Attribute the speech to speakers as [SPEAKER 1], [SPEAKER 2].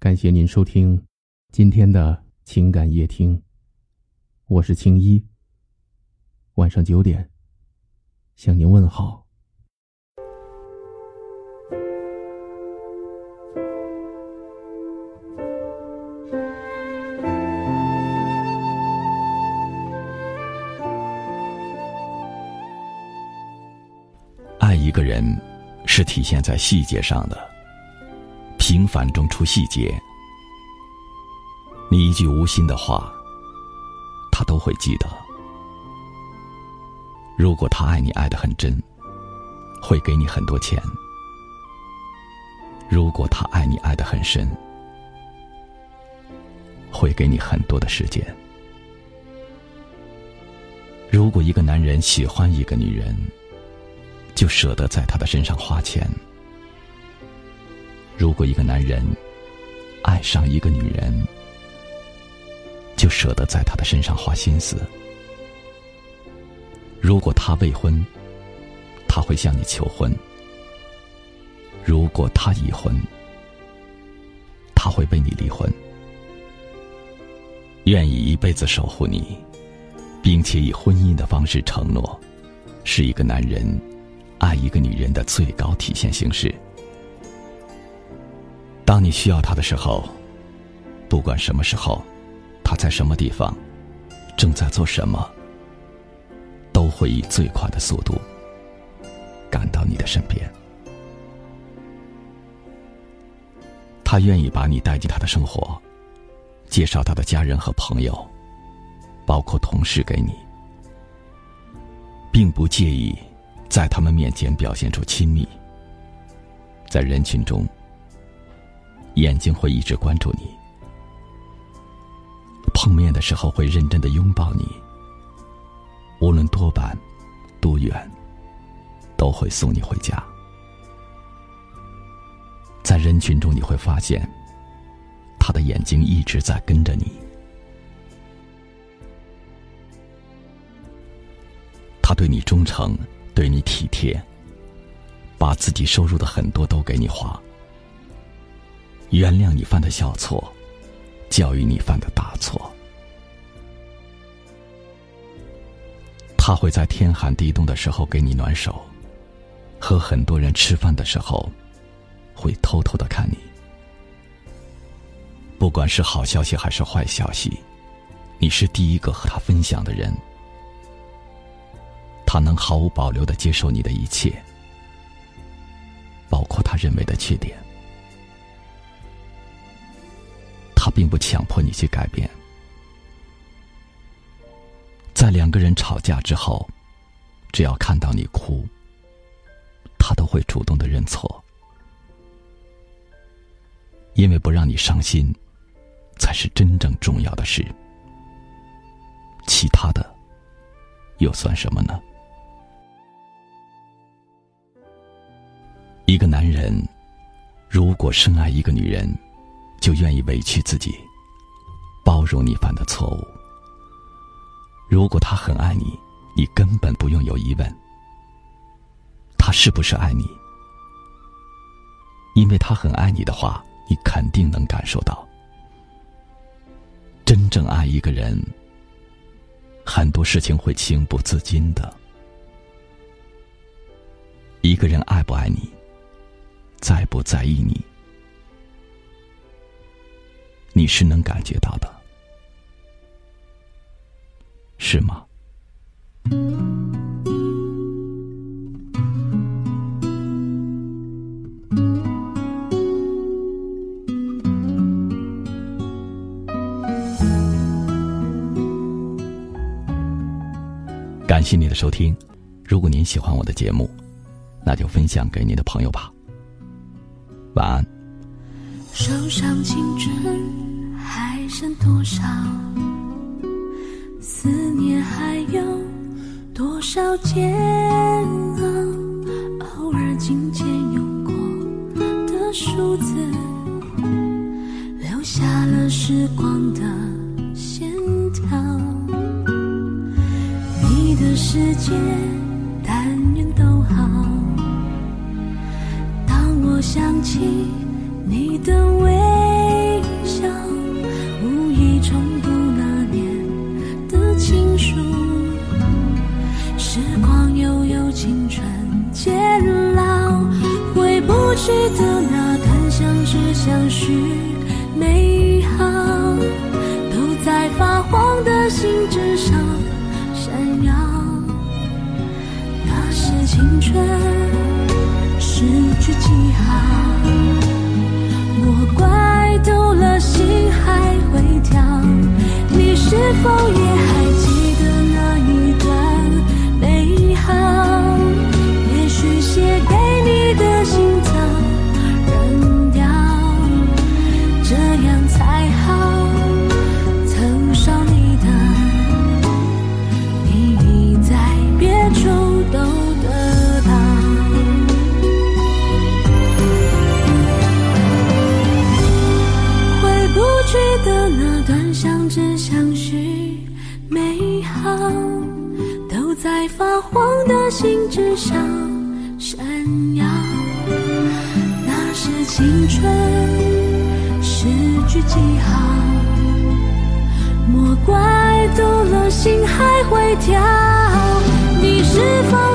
[SPEAKER 1] 感谢您收听今天的情感夜听，我是青衣。晚上九点向您问好。
[SPEAKER 2] 爱一个人，是体现在细节上的。平凡中出细节，你一句无心的话，他都会记得。如果他爱你爱的很真，会给你很多钱；如果他爱你爱的很深，会给你很多的时间。如果一个男人喜欢一个女人，就舍得在她的身上花钱。如果一个男人爱上一个女人，就舍得在她的身上花心思。如果他未婚，他会向你求婚；如果他已婚，他会为你离婚。愿意一辈子守护你，并且以婚姻的方式承诺，是一个男人爱一个女人的最高体现形式。当你需要他的时候，不管什么时候，他在什么地方，正在做什么，都会以最快的速度赶到你的身边。他愿意把你带进他的生活，介绍他的家人和朋友，包括同事给你，并不介意在他们面前表现出亲密，在人群中。眼睛会一直关注你，碰面的时候会认真的拥抱你，无论多晚、多远，都会送你回家。在人群中，你会发现，他的眼睛一直在跟着你，他对你忠诚，对你体贴，把自己收入的很多都给你花。原谅你犯的小错，教育你犯的大错。他会在天寒地冻的时候给你暖手，和很多人吃饭的时候，会偷偷的看你。不管是好消息还是坏消息，你是第一个和他分享的人。他能毫无保留的接受你的一切，包括他认为的缺点。他并不强迫你去改变，在两个人吵架之后，只要看到你哭，他都会主动的认错，因为不让你伤心，才是真正重要的事，其他的又算什么呢？一个男人如果深爱一个女人。就愿意委屈自己，包容你犯的错误。如果他很爱你，你根本不用有疑问。他是不是爱你？因为他很爱你的话，你肯定能感受到。真正爱一个人，很多事情会情不自禁的。一个人爱不爱你，在不在意你？你是能感觉到的，是吗？感谢你的收听，如果您喜欢我的节目，那就分享给你的朋友吧。晚安。
[SPEAKER 3] 手上青春。还剩多少？思念还有多少煎熬？偶尔紧牵用过的数字，留下了时光的线条。你的世界，但愿都好。当我想起你的微。记得那段相知相许，美好都在发黄的信纸上闪耀。那是青春失去记号，莫怪丢了心还会跳。你是否心之上闪耀。那是青春诗句记号。莫怪度了心还会跳。你是否